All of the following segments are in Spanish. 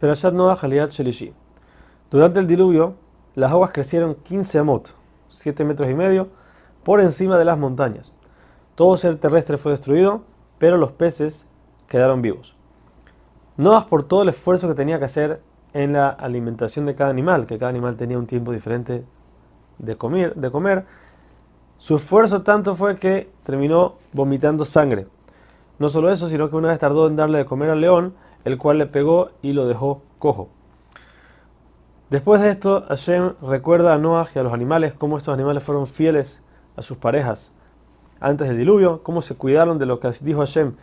Perashat Noah Haliat Shelishi. Durante el diluvio, las aguas crecieron 15 amot, 7 metros y medio, por encima de las montañas. Todo ser terrestre fue destruido, pero los peces quedaron vivos. Noah, por todo el esfuerzo que tenía que hacer en la alimentación de cada animal, que cada animal tenía un tiempo diferente de comer, de comer su esfuerzo tanto fue que terminó vomitando sangre. No solo eso, sino que una vez tardó en darle de comer al león, el cual le pegó y lo dejó cojo. Después de esto, Hashem recuerda a Noah y a los animales cómo estos animales fueron fieles a sus parejas antes del diluvio, cómo se cuidaron de lo que dijo Hashem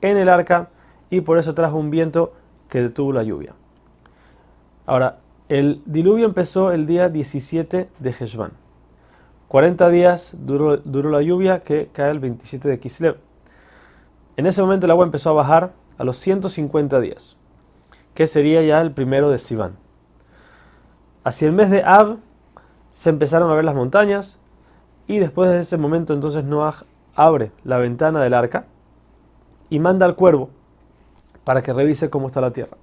en el arca y por eso trajo un viento que detuvo la lluvia. Ahora, el diluvio empezó el día 17 de Heshvan. 40 días duró, duró, la lluvia que cae el 27 de Kislev. En ese momento el agua empezó a bajar a los 150 días, que sería ya el primero de Sivan. Hacia el mes de Av se empezaron a ver las montañas y después de ese momento entonces Noah abre la ventana del arca y manda al cuervo para que revise cómo está la tierra.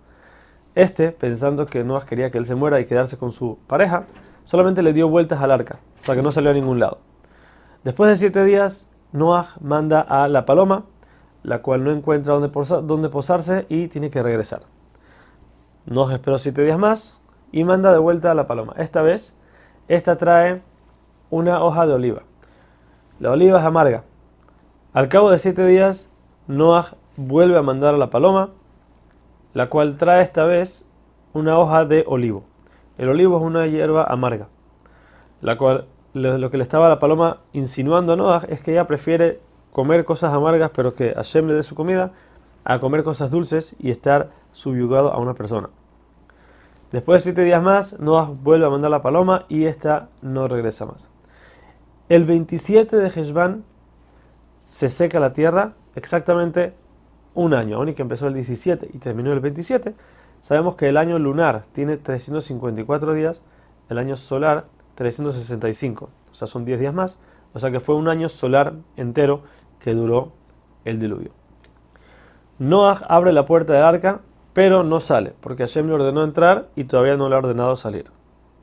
Este, pensando que Noah quería que él se muera y quedarse con su pareja, solamente le dio vueltas al arca, o sea que no salió a ningún lado. Después de siete días, Noah manda a la paloma la cual no encuentra dónde, posarse y tiene que regresar. Nos esperó siete días más y manda de vuelta a la paloma. Esta vez, esta trae una hoja de oliva. La oliva es amarga. Al cabo de siete días, Noah vuelve a mandar a la paloma, la cual trae esta vez una hoja de olivo. El olivo es una hierba amarga, la cual lo que le estaba la paloma insinuando a Noah es que ella prefiere comer cosas amargas, pero que Hashem le dé su comida, a comer cosas dulces y estar subyugado a una persona. Después de siete días más, Noah vuelve a mandar la paloma y esta no regresa más. El 27 de Heshvan se seca la tierra exactamente un año. Aún que empezó el 17 y terminó el 27, sabemos que el año lunar tiene 354 días, el año solar 365. O sea, son 10 días más. O sea que fue un año solar entero que duró el diluvio. Noah abre la puerta del arca, pero no sale, porque Hashem le ordenó entrar y todavía no le ha ordenado salir.